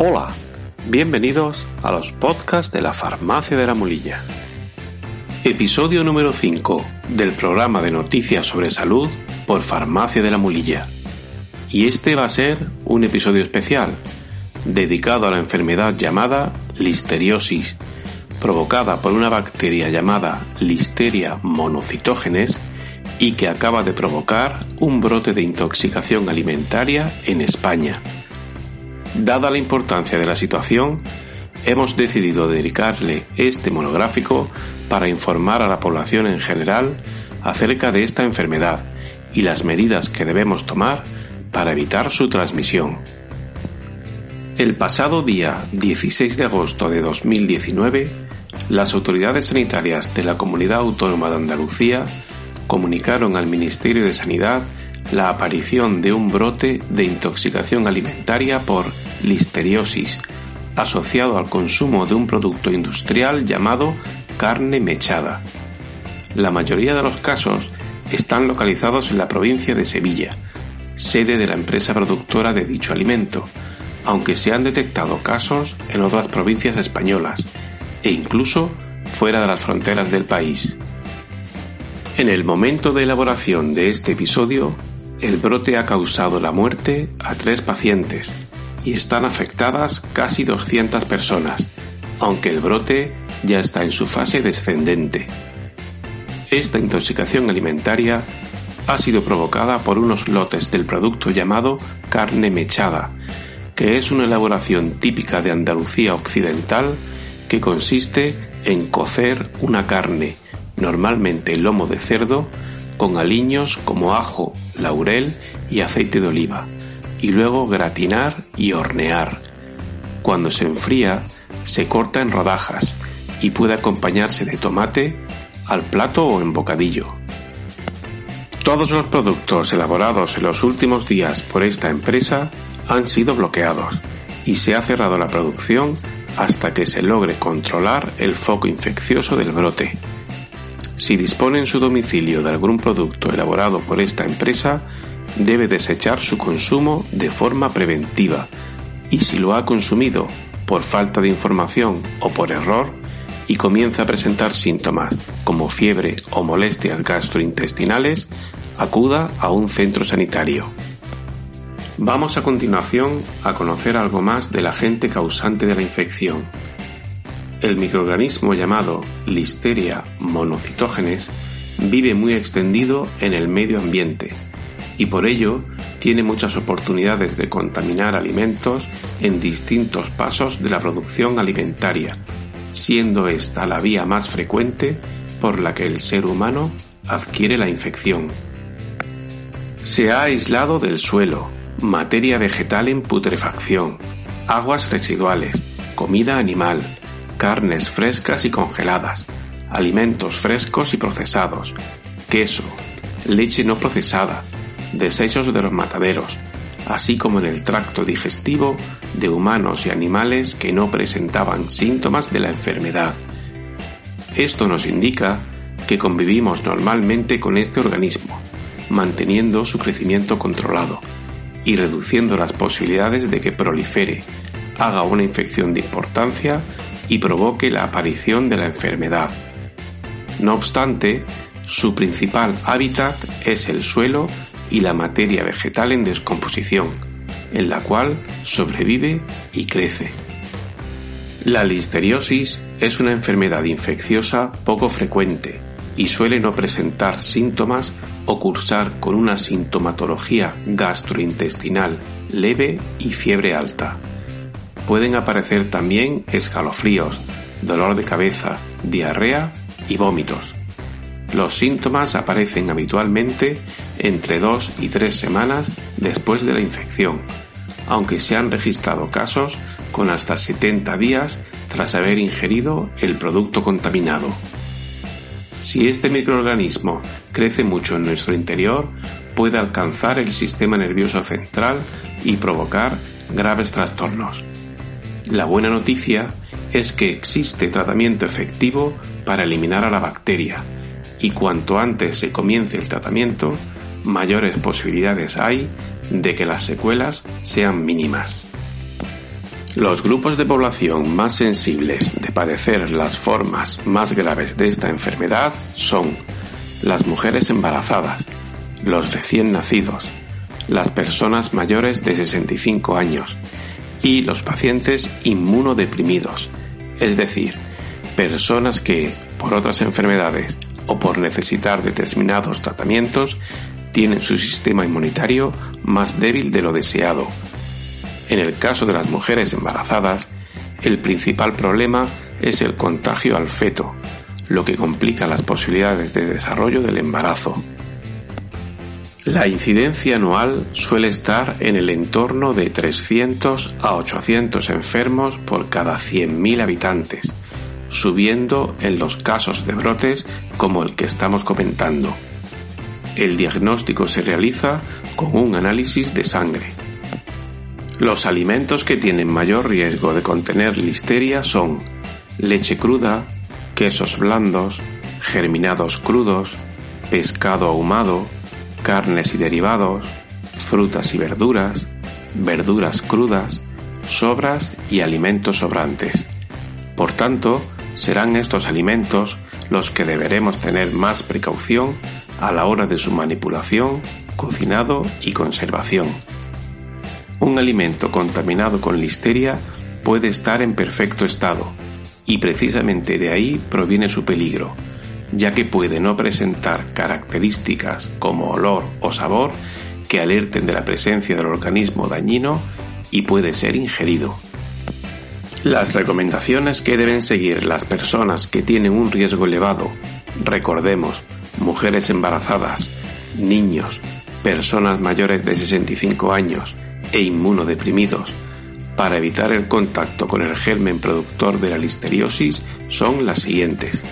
Hola, bienvenidos a los podcasts de la Farmacia de la Mulilla. Episodio número 5 del programa de noticias sobre salud por Farmacia de la Mulilla. Y este va a ser un episodio especial dedicado a la enfermedad llamada listeriosis, provocada por una bacteria llamada Listeria monocytogenes y que acaba de provocar un brote de intoxicación alimentaria en España. Dada la importancia de la situación, hemos decidido dedicarle este monográfico para informar a la población en general acerca de esta enfermedad y las medidas que debemos tomar para evitar su transmisión. El pasado día 16 de agosto de 2019, las autoridades sanitarias de la Comunidad Autónoma de Andalucía comunicaron al Ministerio de Sanidad la aparición de un brote de intoxicación alimentaria por listeriosis, asociado al consumo de un producto industrial llamado carne mechada. La mayoría de los casos están localizados en la provincia de Sevilla, sede de la empresa productora de dicho alimento, aunque se han detectado casos en otras provincias españolas e incluso fuera de las fronteras del país. En el momento de elaboración de este episodio, el brote ha causado la muerte a tres pacientes y están afectadas casi 200 personas, aunque el brote ya está en su fase descendente. Esta intoxicación alimentaria ha sido provocada por unos lotes del producto llamado carne mechada, que es una elaboración típica de Andalucía occidental que consiste en cocer una carne, normalmente lomo de cerdo, con aliños como ajo, laurel y aceite de oliva, y luego gratinar y hornear. Cuando se enfría, se corta en rodajas y puede acompañarse de tomate al plato o en bocadillo. Todos los productos elaborados en los últimos días por esta empresa han sido bloqueados y se ha cerrado la producción hasta que se logre controlar el foco infeccioso del brote. Si dispone en su domicilio de algún producto elaborado por esta empresa, debe desechar su consumo de forma preventiva y si lo ha consumido por falta de información o por error y comienza a presentar síntomas como fiebre o molestias gastrointestinales, acuda a un centro sanitario. Vamos a continuación a conocer algo más del agente causante de la infección, el microorganismo llamado Listeria monocytogenes vive muy extendido en el medio ambiente y por ello tiene muchas oportunidades de contaminar alimentos en distintos pasos de la producción alimentaria, siendo esta la vía más frecuente por la que el ser humano adquiere la infección. Se ha aislado del suelo, materia vegetal en putrefacción, aguas residuales, comida animal, carnes frescas y congeladas, alimentos frescos y procesados, queso, leche no procesada, desechos de los mataderos, así como en el tracto digestivo de humanos y animales que no presentaban síntomas de la enfermedad. Esto nos indica que convivimos normalmente con este organismo, manteniendo su crecimiento controlado y reduciendo las posibilidades de que prolifere, haga una infección de importancia y provoque la aparición de la enfermedad. No obstante, su principal hábitat es el suelo y la materia vegetal en descomposición, en la cual sobrevive y crece. La listeriosis es una enfermedad infecciosa poco frecuente y suele no presentar síntomas o cursar con una sintomatología gastrointestinal leve y fiebre alta pueden aparecer también escalofríos, dolor de cabeza, diarrea y vómitos. Los síntomas aparecen habitualmente entre dos y tres semanas después de la infección, aunque se han registrado casos con hasta 70 días tras haber ingerido el producto contaminado. Si este microorganismo crece mucho en nuestro interior, puede alcanzar el sistema nervioso central y provocar graves trastornos. La buena noticia es que existe tratamiento efectivo para eliminar a la bacteria y cuanto antes se comience el tratamiento, mayores posibilidades hay de que las secuelas sean mínimas. Los grupos de población más sensibles de padecer las formas más graves de esta enfermedad son las mujeres embarazadas, los recién nacidos, las personas mayores de 65 años y los pacientes inmunodeprimidos, es decir, personas que, por otras enfermedades o por necesitar determinados tratamientos, tienen su sistema inmunitario más débil de lo deseado. En el caso de las mujeres embarazadas, el principal problema es el contagio al feto, lo que complica las posibilidades de desarrollo del embarazo. La incidencia anual suele estar en el entorno de 300 a 800 enfermos por cada 100.000 habitantes, subiendo en los casos de brotes como el que estamos comentando. El diagnóstico se realiza con un análisis de sangre. Los alimentos que tienen mayor riesgo de contener listeria son leche cruda, quesos blandos, germinados crudos, pescado ahumado, carnes y derivados, frutas y verduras, verduras crudas, sobras y alimentos sobrantes. Por tanto, serán estos alimentos los que deberemos tener más precaución a la hora de su manipulación, cocinado y conservación. Un alimento contaminado con listeria puede estar en perfecto estado y precisamente de ahí proviene su peligro, ya que puede no presentar características como olor o sabor que alerten de la presencia del organismo dañino y puede ser ingerido. Las recomendaciones que deben seguir las personas que tienen un riesgo elevado, recordemos, mujeres embarazadas, niños, personas mayores de 65 años e inmunodeprimidos, para evitar el contacto con el germen productor de la listeriosis son las siguientes.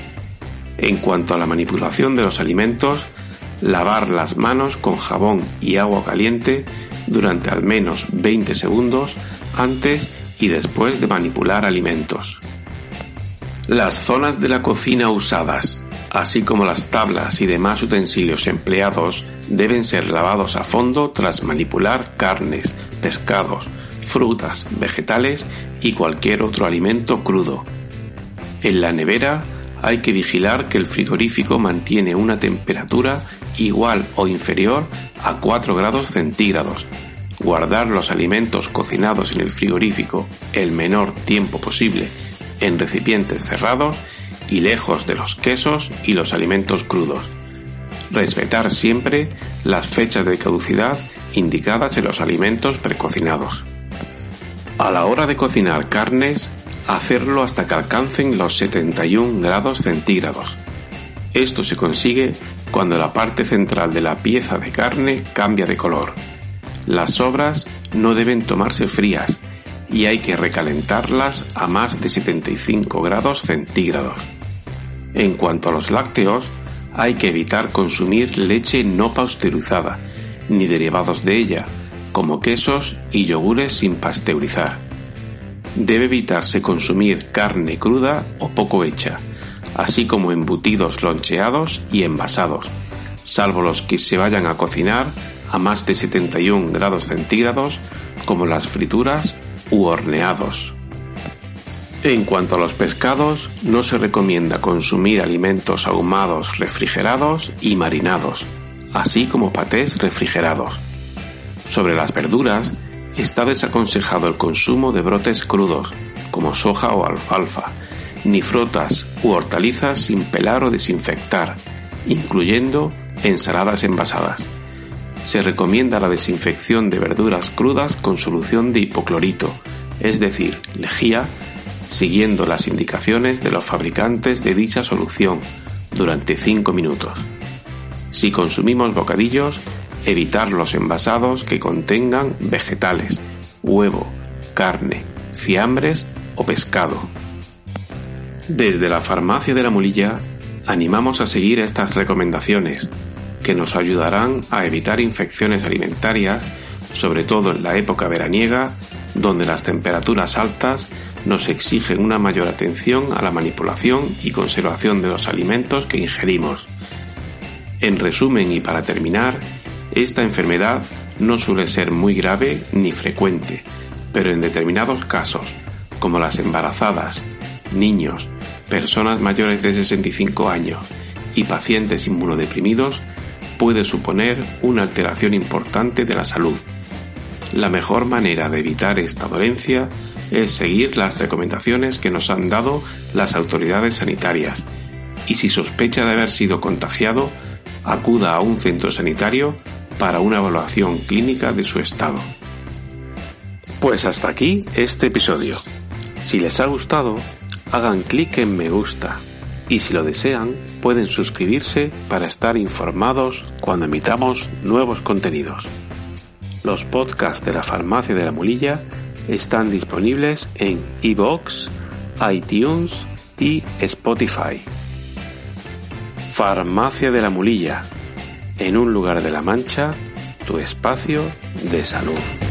En cuanto a la manipulación de los alimentos, lavar las manos con jabón y agua caliente durante al menos 20 segundos antes y después de manipular alimentos. Las zonas de la cocina usadas, así como las tablas y demás utensilios empleados, deben ser lavados a fondo tras manipular carnes, pescados, frutas, vegetales y cualquier otro alimento crudo. En la nevera hay que vigilar que el frigorífico mantiene una temperatura igual o inferior a 4 grados centígrados. Guardar los alimentos cocinados en el frigorífico el menor tiempo posible en recipientes cerrados y lejos de los quesos y los alimentos crudos. Respetar siempre las fechas de caducidad indicadas en los alimentos precocinados. A la hora de cocinar carnes, hacerlo hasta que alcancen los 71 grados centígrados. Esto se consigue cuando la parte central de la pieza de carne cambia de color. Las sobras no deben tomarse frías y hay que recalentarlas a más de 75 grados centígrados. En cuanto a los lácteos, hay que evitar consumir leche no pasteurizada, ni derivados de ella, como quesos y yogures sin pasteurizar debe evitarse consumir carne cruda o poco hecha, así como embutidos loncheados y envasados, salvo los que se vayan a cocinar a más de 71 grados centígrados, como las frituras u horneados. En cuanto a los pescados, no se recomienda consumir alimentos ahumados refrigerados y marinados, así como patés refrigerados. Sobre las verduras, está desaconsejado el consumo de brotes crudos, como soja o alfalfa, ni frutas u hortalizas sin pelar o desinfectar, incluyendo ensaladas envasadas. Se recomienda la desinfección de verduras crudas con solución de hipoclorito, es decir, lejía, siguiendo las indicaciones de los fabricantes de dicha solución durante 5 minutos. Si consumimos bocadillos, evitar los envasados que contengan vegetales, huevo, carne, fiambres o pescado. Desde la farmacia de la mulilla animamos a seguir estas recomendaciones que nos ayudarán a evitar infecciones alimentarias, sobre todo en la época veraniega, donde las temperaturas altas nos exigen una mayor atención a la manipulación y conservación de los alimentos que ingerimos. En resumen y para terminar, esta enfermedad no suele ser muy grave ni frecuente, pero en determinados casos, como las embarazadas, niños, personas mayores de 65 años y pacientes inmunodeprimidos, puede suponer una alteración importante de la salud. La mejor manera de evitar esta dolencia es seguir las recomendaciones que nos han dado las autoridades sanitarias y si sospecha de haber sido contagiado, acuda a un centro sanitario para una evaluación clínica de su estado. Pues hasta aquí este episodio. Si les ha gustado, hagan clic en me gusta y si lo desean pueden suscribirse para estar informados cuando emitamos nuevos contenidos. Los podcasts de la farmacia de la mulilla están disponibles en iBox, iTunes y Spotify. Farmacia de la mulilla, en un lugar de la Mancha, tu espacio de salud.